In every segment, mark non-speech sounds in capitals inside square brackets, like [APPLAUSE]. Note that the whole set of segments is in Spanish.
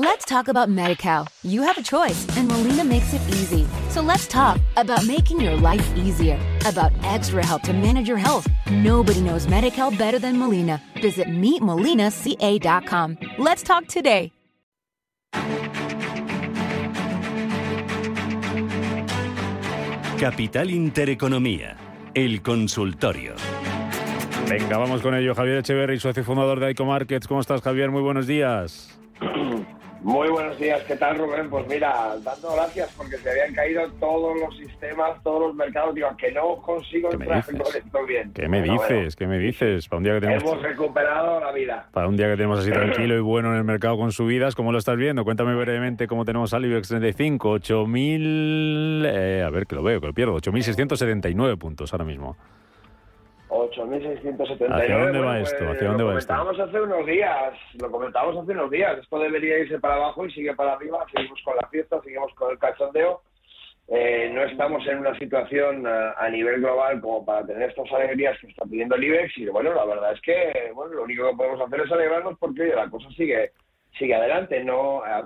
Let's talk about MediCal. You have a choice, and Molina makes it easy. So let's talk about making your life easier, about extra help to manage your health. Nobody knows MediCal better than Molina. Visit meetmolinaca.com. Let's talk today. Capital Intereconomía, el consultorio. Venga, vamos con ello. Javier Echeverry, socio fundador de ICO Markets. ¿Cómo estás, Javier? Muy buenos días. [CLEARS THROAT] Muy buenos días, ¿qué tal Rubén? Pues mira, dando gracias porque se habían caído todos los sistemas, todos los mercados. Digo, que no consigo entrar con esto bien. ¿Qué me dices? ¿Qué me dices? Para un día que tenemos... Hemos recuperado la vida. Para un día que tenemos así tranquilo y [LAUGHS] bueno en el mercado con subidas, ¿cómo lo estás viendo? Cuéntame brevemente cómo tenemos al IBEX 35, 8.000... Eh, a ver, que lo veo, que lo pierdo. 8.679 puntos ahora mismo. 8.679. ¿Hacia dónde va esto? Pues, ¿Hacia dónde lo va esto? comentábamos hace unos días, lo comentábamos hace unos días. Esto debería irse para abajo y sigue para arriba. Seguimos con la fiesta, seguimos con el cachondeo. Eh, no estamos en una situación a, a nivel global como para tener estas alegrías que está pidiendo el IBEX. Y bueno, la verdad es que bueno, lo único que podemos hacer es alegrarnos porque oye, la cosa sigue sigue adelante. No, eh,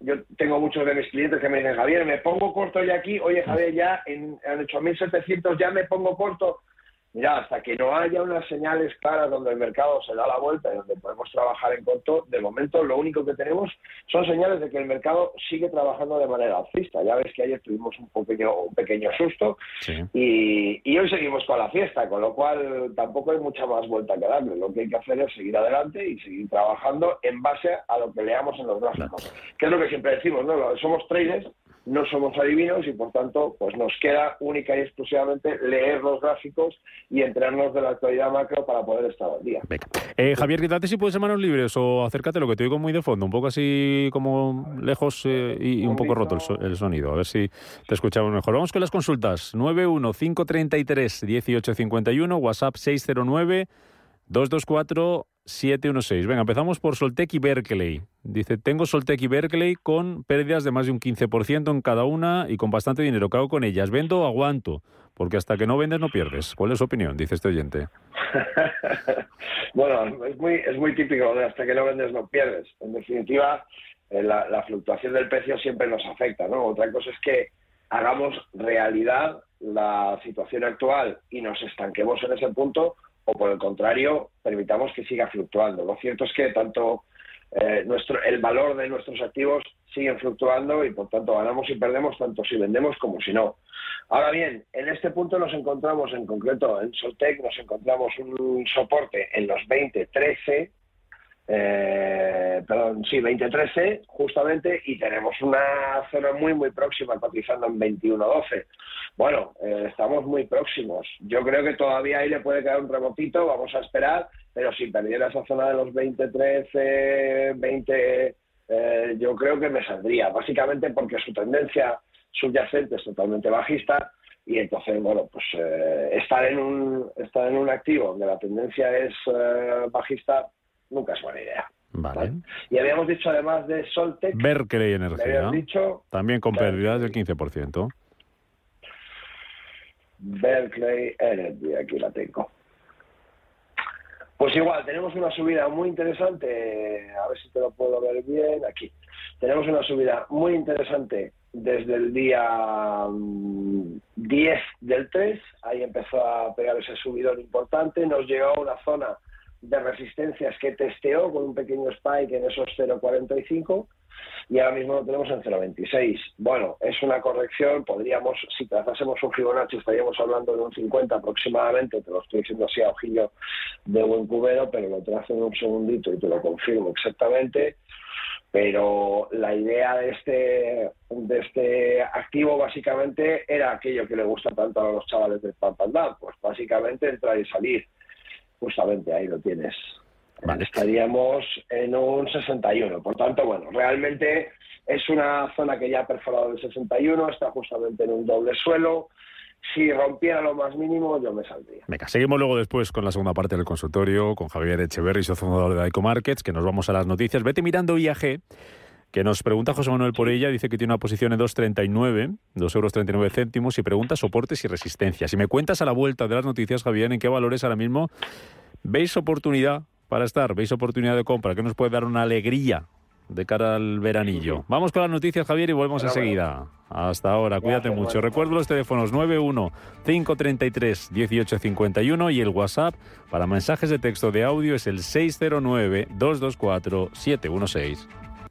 yo tengo muchos de mis clientes que me dicen, Javier, me pongo corto ya aquí. Oye, Javier, ya en, en 8.700 ya me pongo corto. Mira, hasta que no haya unas señales claras donde el mercado se da la vuelta y donde podemos trabajar en corto, de momento lo único que tenemos son señales de que el mercado sigue trabajando de manera alcista. Ya ves que ayer tuvimos un pequeño, un pequeño susto Sí. y, y hoy seguimos con la fiesta, con lo cual tampoco hay mucha más vuelta que darle. Lo que hay que hacer es seguir adelante y seguir trabajando en base a lo que leamos en los gráficos. Que es lo que siempre decimos, ¿no? Somos traders, no somos adivinos y por tanto pues nos queda única y exclusivamente leer los gráficos y enterarnos de la actualidad macro para poder estar al día. Eh, Javier, quítate si puedes manos libres o acércate lo que te oigo muy de fondo, un poco así como lejos eh, y, y un poco roto el, so- el sonido, a ver si te escuchamos mejor. Vamos con las consultas. 915331851, WhatsApp 609 224 716. Venga, empezamos por Soltec y Berkeley. Dice, tengo Soltec y Berkeley con pérdidas de más de un 15% en cada una y con bastante dinero. ¿Qué hago con ellas? ¿Vendo o aguanto? Porque hasta que no vendes no pierdes. ¿Cuál es su opinión? Dice este oyente. [LAUGHS] bueno, es muy, es muy típico de hasta que no vendes no pierdes. En definitiva, eh, la, la fluctuación del precio siempre nos afecta, ¿no? Otra cosa es que hagamos realidad la situación actual y nos estanquemos en ese punto o por el contrario permitamos que siga fluctuando. Lo cierto es que tanto eh, nuestro, el valor de nuestros activos siguen fluctuando y por tanto ganamos y perdemos tanto si vendemos como si no. Ahora bien, en este punto nos encontramos en concreto en Soltec, nos encontramos un soporte en los 20-13, eh, perdón, sí, 20-13 justamente y tenemos una zona muy muy próxima cotizando en 21-12. Bueno, eh, estamos muy próximos. Yo creo que todavía ahí le puede quedar un rebotito, vamos a esperar, pero si perdiera esa zona de los 20-13, 20, eh, yo creo que me saldría, básicamente porque su tendencia subyacente es totalmente bajista y entonces, bueno, pues eh, estar, en un, estar en un activo donde la tendencia es eh, bajista nunca es buena idea. Vale. Y habíamos dicho además de Soltec, Berkeley le Energía. dicho También con Claro. pérdidas del 15%. Berkeley Energy, aquí la tengo. Pues igual, tenemos una subida muy interesante, a ver si te lo puedo ver bien, aquí. Tenemos una subida muy interesante desde el día mm, 10 del 3, ahí empezó a pegar ese subidón importante, nos llegó a una zona de resistencias que testeó con un pequeño spike en esos 0,45 y ahora mismo lo tenemos en 0,26. Bueno, es una corrección, podríamos, si trazásemos un Fibonacci estaríamos hablando de un 50 aproximadamente, te lo estoy diciendo así a ojillo de buen cubero, pero lo trazo en un segundito y te lo confirmo exactamente. Pero la idea de este, de este activo básicamente era aquello que le gusta tanto a los chavales del Pump and Dump, pues básicamente entrar y salir. Justamente ahí lo tienes. Vale. Estaríamos en un 61. Por tanto, bueno, realmente es una zona que ya ha perforado el 61, está justamente en un doble suelo. Si rompiera lo más mínimo, yo me saldría. Venga, seguimos luego después con la segunda parte del consultorio, con Javier Echeverry, socio fundador de Daico Markets, que nos vamos a las noticias. Vete mirando IAG, que nos pregunta José Manuel por ella, dice que tiene una posición en 2,39, 2 euros 39 céntimos, y pregunta soportes y resistencias. Si me cuentas a la vuelta de las noticias, Javier, en qué valores ahora mismo veis oportunidad para estar, veis oportunidad de compra, que nos puede dar una alegría de cara al veranillo. Vamos con las noticias, Javier, y volvemos enseguida. Hasta ahora, cuídate mucho. Recuerdo los teléfonos 91 533 1851 y el WhatsApp para mensajes de texto de audio es el 609 224 716.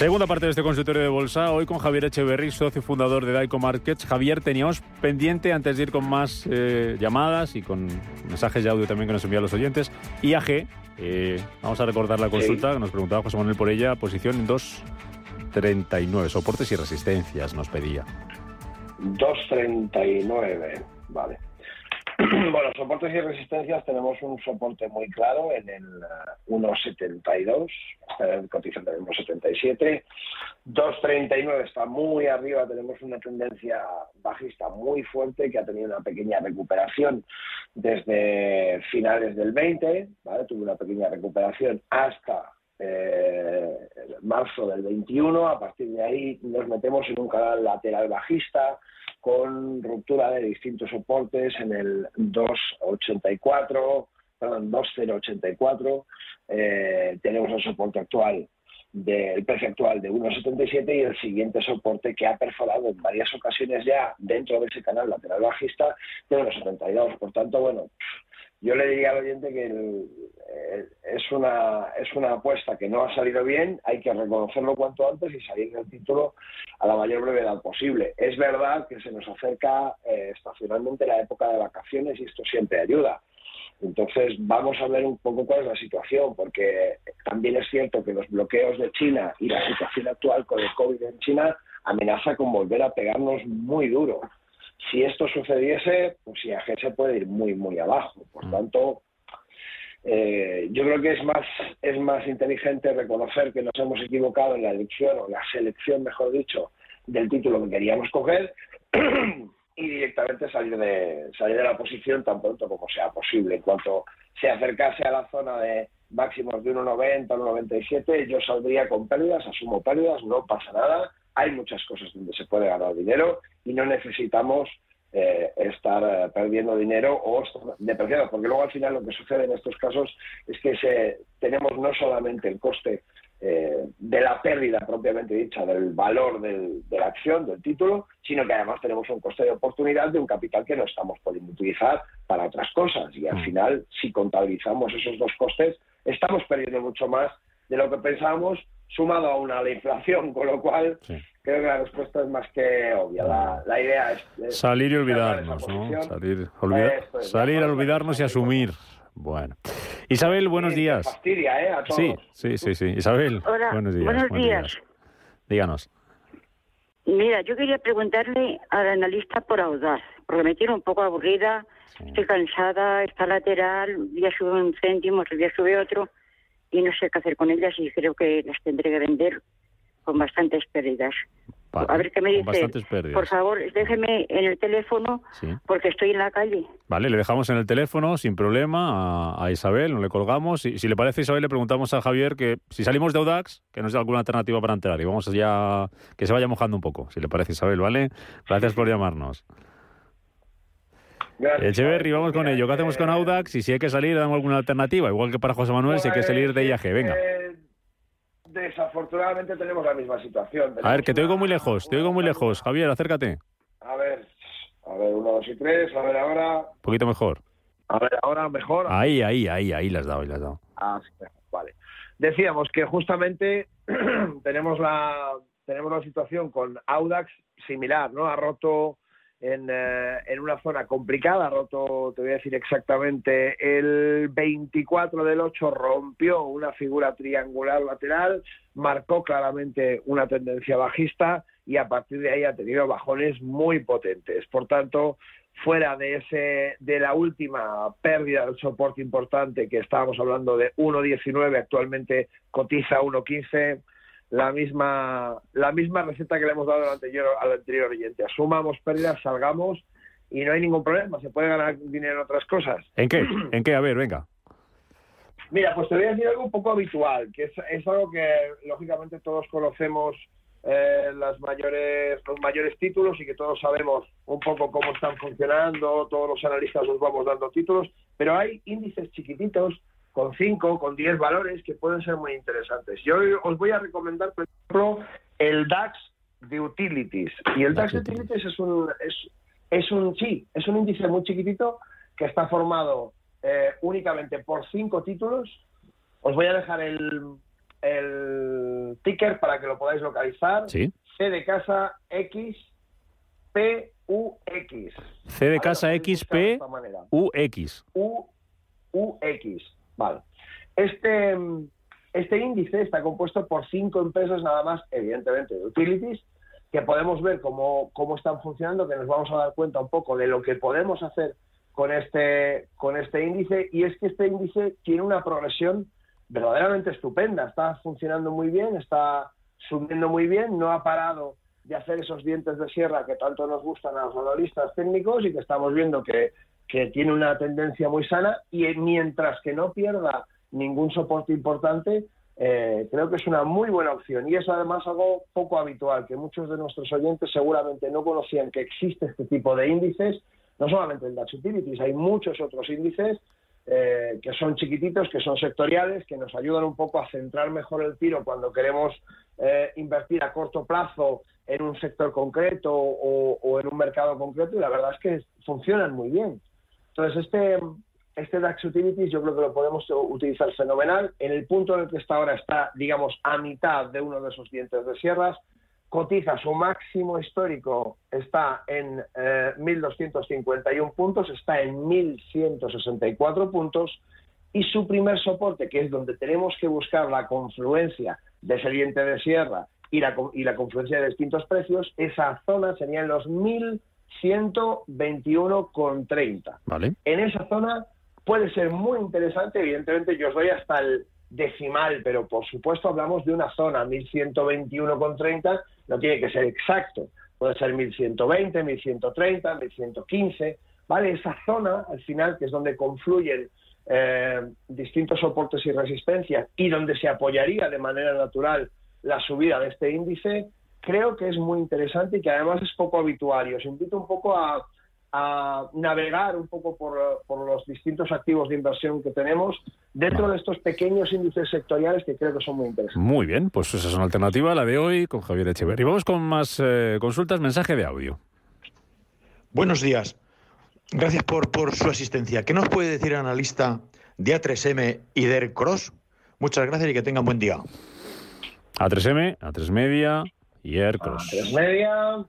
Segunda parte de este consultorio de bolsa, hoy con Javier Echeverry, socio fundador de Daico Markets. Javier, teníamos pendiente, antes de ir con más eh, llamadas y con mensajes de audio también que nos envían los oyentes, IAG, eh, vamos a recordar la consulta que nos preguntaba José Manuel por ella, posición en 2.39, soportes y resistencias nos pedía. 2.39, vale. [CLEARS THROAT] Bueno, soportes y resistencias tenemos un soporte muy claro en el 1.72, uh, cotizando en el 1.77. 2.39 está muy arriba, tenemos una tendencia bajista muy fuerte que ha tenido una pequeña recuperación desde finales del 20, ¿vale? tuvo una pequeña recuperación hasta eh, marzo del 21. A partir de ahí nos metemos en un canal lateral bajista con ruptura de distintos soportes en el 284, perdón, 2084. Eh, tenemos el soporte actual del precio actual de 1,77 y el siguiente soporte que ha perforado en varias ocasiones ya dentro de ese canal lateral bajista de 1,72. Por tanto, bueno, yo le diría al oyente que eh, es, una, es una apuesta que no ha salido bien, hay que reconocerlo cuanto antes y salir del título a la mayor brevedad posible. Es verdad que se nos acerca eh, estacionalmente la época de vacaciones y esto siempre ayuda. Entonces vamos a ver un poco cuál es la situación, porque también es cierto que los bloqueos de China y la situación actual con el COVID en China amenaza con volver a pegarnos muy duro. Si esto sucediese, pues IAG se puede ir muy, muy abajo. Por mm. tanto, eh, yo creo que es más, es más inteligente reconocer que nos hemos equivocado en la elección, o la selección, mejor dicho, del título que queríamos coger [CLEARS THROAT] y directamente salir de, salir de la posición tan pronto como sea posible. En cuanto se acercase a la zona de máximos de 1,90, 1,97, yo saldría con pérdidas, asumo pérdidas, no pasa nada hay muchas cosas donde se puede ganar dinero y no necesitamos eh, estar eh, perdiendo dinero o depreciando, porque luego al final lo que sucede en estos casos es que se, tenemos no solamente el coste eh, de la pérdida propiamente dicha del valor del, de la acción, del título, sino que además tenemos un coste de oportunidad de un capital que no estamos pudiendo utilizar para otras cosas. Y al mm. final, si contabilizamos esos dos costes, estamos perdiendo mucho más de lo que pensábamos sumado a una la inflación, con lo cual creo que la respuesta es más que obvia. La, idea es, salir y olvidarnos, ¿no? Salir, salir a olvidarnos y asumir. Bueno. Isabel, buenos días. Fastidia, ¿eh? A todos. Sí, sí, sí, sí. Isabel, buenos días. Buenos, días. Díganos. Mira, yo quería preguntarle al analista por Audaz, porque me tiene un poco aburrida, estoy cansada, está lateral, un día sube un céntimo, otro día sube otro y no sé qué hacer con ellas y creo que las tendré que vender con bastantes pérdidas. a ver qué me dice. Por favor, déjeme en el teléfono porque estoy en la calle. Vale, le dejamos en el teléfono sin problema a, Isabel, no le colgamos. Y si le parece, Isabel, le preguntamos a Javier que si salimos de Audax, que nos dé alguna alternativa para entrar. Y vamos ya que se vaya mojando un poco, si le parece, Isabel, ¿vale? Gracias por llamarnos. Echeverry, vamos con ello. ¿Qué hacemos con Audax? Y si hay que salir, damos alguna alternativa. Igual que para José Manuel, si hay que salir de IAG. Venga. Eh, desafortunadamente tenemos la misma situación. a ver, que te oigo muy lejos, te oigo muy lejos. Javier, acércate. A ver, a ver, uno, dos y tres, a ver ahora. Un poquito mejor. A ver, ahora mejor. Ahí, ahí, ahí, ahí las dado, ahí las dado. Ah, sí, vale. Decíamos que justamente [CLEARS THROAT] tenemos la tenemos la situación con Audax similar, ¿no? Ha roto eh, en, una zona complicada, roto, te voy a decir exactamente, el 24 del 8 rompió una figura triangular lateral, marcó claramente una tendencia bajista y a partir de ahí ha tenido bajones muy potentes. Por tanto, fuera de ese de la última pérdida del soporte importante que estábamos hablando de 1.19, actualmente cotiza 1.15 la misma la misma receta que le hemos dado al anterior, al anterior oyente. Asumamos pérdidas, salgamos y no hay ningún problema. Se puede ganar dinero en otras cosas. ¿En qué? [CLEARS THROAT] ¿En qué? A ver, venga. Mira, pues te voy a decir algo un poco habitual, que es, es algo que lógicamente todos conocemos eh, las mayores, los mayores títulos y que todos sabemos un poco cómo están funcionando, todos los analistas nos vamos dando títulos, pero hay índices chiquititos con 5, con 10 valores que pueden ser muy interesantes. Yo os voy a recomendar, por ejemplo, el DAX de Utilities. Y el DAX, de Utilities es un, es, es un, sí, es un índice muy chiquitito que está formado eh, únicamente por cinco títulos. Os voy a dejar el, el ticker para que lo podáis localizar. Sí. C de casa X P U X. C de casa X P U X. U U X. Vale. Este este índice está compuesto por cinco empresas nada más, evidentemente, de utilities, que podemos ver cómo, cómo están funcionando, que nos vamos a dar cuenta un poco de lo que podemos hacer con este, con este índice. Y es que este índice tiene una progresión verdaderamente estupenda, está funcionando muy bien, está subiendo muy bien, no ha parado de hacer esos dientes de sierra que tanto nos gustan a los analistas técnicos y que estamos viendo que, que tiene una tendencia muy sana y mientras que no pierda ningún soporte importante, eh, creo que es una muy buena opción y es además algo poco habitual, que muchos de nuestros oyentes seguramente no conocían que existe este tipo de índices, no solamente el DAX Utilities, hay muchos otros índices eh, que son chiquititos, que son sectoriales, que nos ayudan un poco a centrar mejor el tiro cuando queremos eh, invertir a corto plazo en un sector concreto o, en un mercado concreto y la verdad es que funcionan muy bien. Entonces, este, este DAX Utilities yo creo que lo podemos utilizar fenomenal. En el punto en el que está ahora está, digamos, a mitad de uno de esos dientes de sierras cotiza su máximo histórico, está en 1.251 eh, puntos, está en 1.164 puntos, y su primer soporte, que es donde tenemos que buscar la confluencia de ese diente de sierra y la, y la confluencia de distintos precios, esa zona sería en los 1.121,30. Vale. En esa zona puede ser muy interesante, evidentemente yo os doy hasta el decimal, pero por supuesto hablamos de una zona, 1121,30, no tiene que ser exacto, puede ser 1120, 1130, 1115, ¿vale? Esa zona, al final, que es donde confluyen eh, distintos soportes y resistencias y donde se apoyaría de manera natural la subida de este índice, creo que es muy interesante y que además es poco habitual. Y os invito un poco a, a navegar un poco por, por, los distintos activos de inversión que tenemos dentro de estos pequeños índices sectoriales que creo que son muy interesantes. Muy bien, pues esa es una alternativa, la de hoy, con Javier Echeverri. Vamos con más eh, consultas, mensaje de audio. Buenos días. Gracias por, por su asistencia. ¿Qué nos puede decir el analista de A3M y de Cross? Muchas gracias y que tengan buen día. A3M, A3 Media Aircross. A3 Media,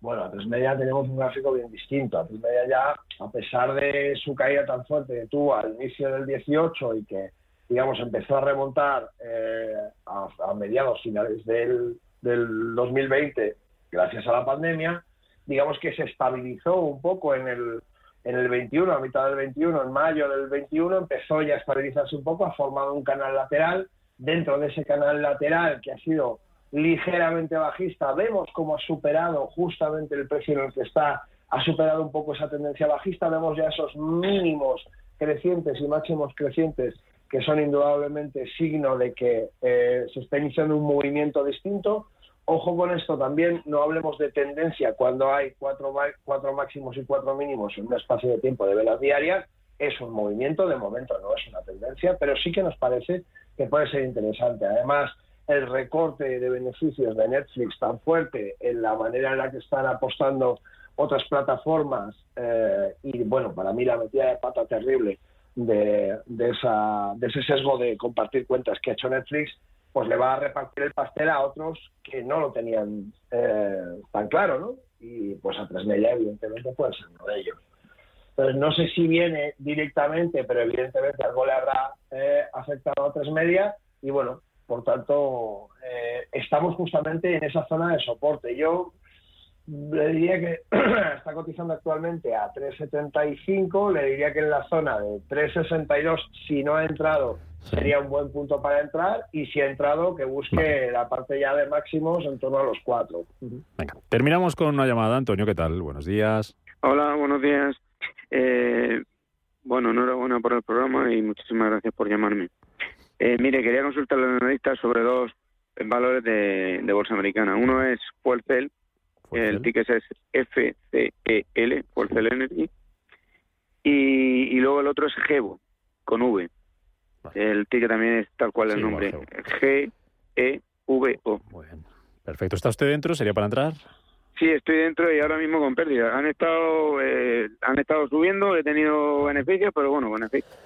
bueno, a tres media tenemos un gráfico bien distinto. A tres media ya, a pesar de su caída tan fuerte que tuvo al inicio del 18 y que, digamos, empezó a remontar eh, a, mediados finales del, del 2020 gracias a la pandemia, digamos que se estabilizó un poco en el, en el 21, a mitad del 21, en mayo del 21, empezó ya a estabilizarse un poco, ha formado un canal lateral. Dentro de ese canal lateral, que ha sido ligeramente bajista, vemos cómo ha superado justamente el precio en el que está, ha superado un poco esa tendencia bajista, vemos ya esos mínimos crecientes y máximos crecientes que son indudablemente signo de que eh, se está iniciando un movimiento distinto. Ojo con esto también, no hablemos de tendencia cuando hay cuatro, cuatro máximos y cuatro mínimos en un espacio de tiempo de velas diarias. Es un movimiento, de momento no es una tendencia, pero sí que nos parece que puede ser interesante. Además, el recorte de beneficios de Netflix tan fuerte en la manera en la que están apostando otras plataformas eh, y bueno, para mí la metida de pata terrible de, esa, de ese sesgo de compartir cuentas que ha hecho Netflix, pues le va a repartir el pastel a otros que no lo tenían eh, tan claro, ¿no? Y pues a tres media evidentemente puede ser uno de ellos. Entonces no sé si viene directamente, pero evidentemente algo le habrá eh, afectado a tres media y bueno, por tanto, eh, estamos justamente en esa zona de soporte. Yo le diría que [CLEARS THROAT] está cotizando actualmente a 3,75, le diría que en la zona de 3,62, si no ha entrado, sería un buen punto para entrar, y si ha entrado, que busque la parte ya de máximos en torno a los 4. Venga, terminamos con una llamada. Antonio, ¿qué tal? Buenos días. Hola, buenos días. Eh, bueno, enhorabuena por el programa y muchísimas gracias por llamarme. Eh, mire, quería consultar al analista sobre dos valores de, bolsa americana. Uno es Fuelcel, el ticket es FCEL, Fuelcel Energy, y, y luego el otro es Gevo, con V. El ticket también es tal cual el nombre, G-E-V-O. Muy bien. Perfecto. ¿Está usted dentro? ¿Sería para entrar? Sí, estoy dentro y ahora mismo con pérdida. Han estado eh, han estado subiendo, he tenido beneficios, pero bueno, beneficios.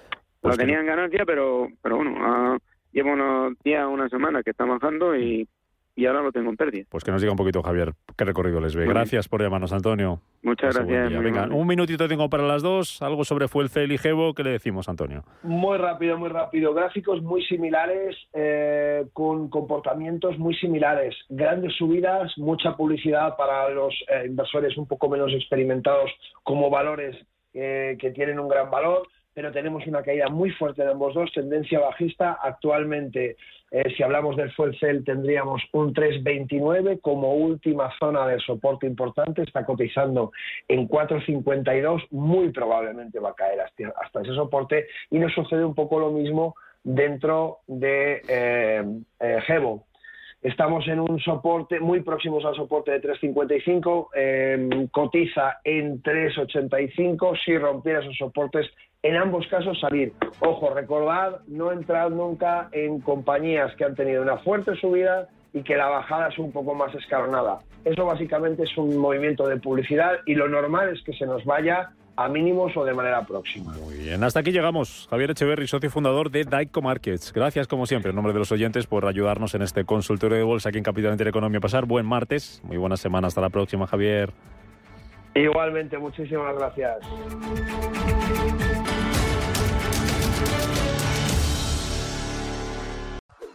Pues Lo tenían ganancia, pero pero bueno, ah, llevo unos días, una semana que está bajando y, y ahora lo tengo en pérdida. Pues que nos diga un poquito, Javier, qué recorrido les ve. Gracias por llamarnos, Antonio. Muchas gracias. Venga, un minutito tengo para las dos. Algo sobre Fuelcel y Gebo. ¿Qué le decimos, Antonio? Muy rápido, muy rápido. Gráficos muy similares, eh, con comportamientos muy similares. Grandes subidas, mucha publicidad para los eh, inversores un poco menos experimentados como valores eh, que tienen un gran valor pero tenemos una caída muy fuerte de ambos dos, tendencia bajista. Actualmente, eh, si hablamos del fuel cell, tendríamos un 3,29 como última zona de soporte importante, está cotizando en 4,52, muy probablemente va a caer hasta, ese soporte y nos sucede un poco lo mismo dentro de eh, eh Estamos en un soporte muy próximos al soporte de 3.55, em, cotiza en 3.85. Si rompiera esos soportes, en ambos casos salir. Ojo, recordad no entrar nunca en compañías que han tenido una fuerte subida y que la bajada es un poco más escalonada. Eso básicamente es un movimiento de publicidad y lo normal es que se nos vaya a mínimos o de manera próxima. Muy bien, hasta aquí llegamos. Javier Echeverry, socio fundador de Daico Markets. Gracias, como siempre, en nombre de los oyentes, por ayudarnos en este consultorio de bolsa aquí en Capital Intereconomía. Pasar buen martes, muy buena semana. Hasta la próxima, Javier. Igualmente, muchísimas gracias.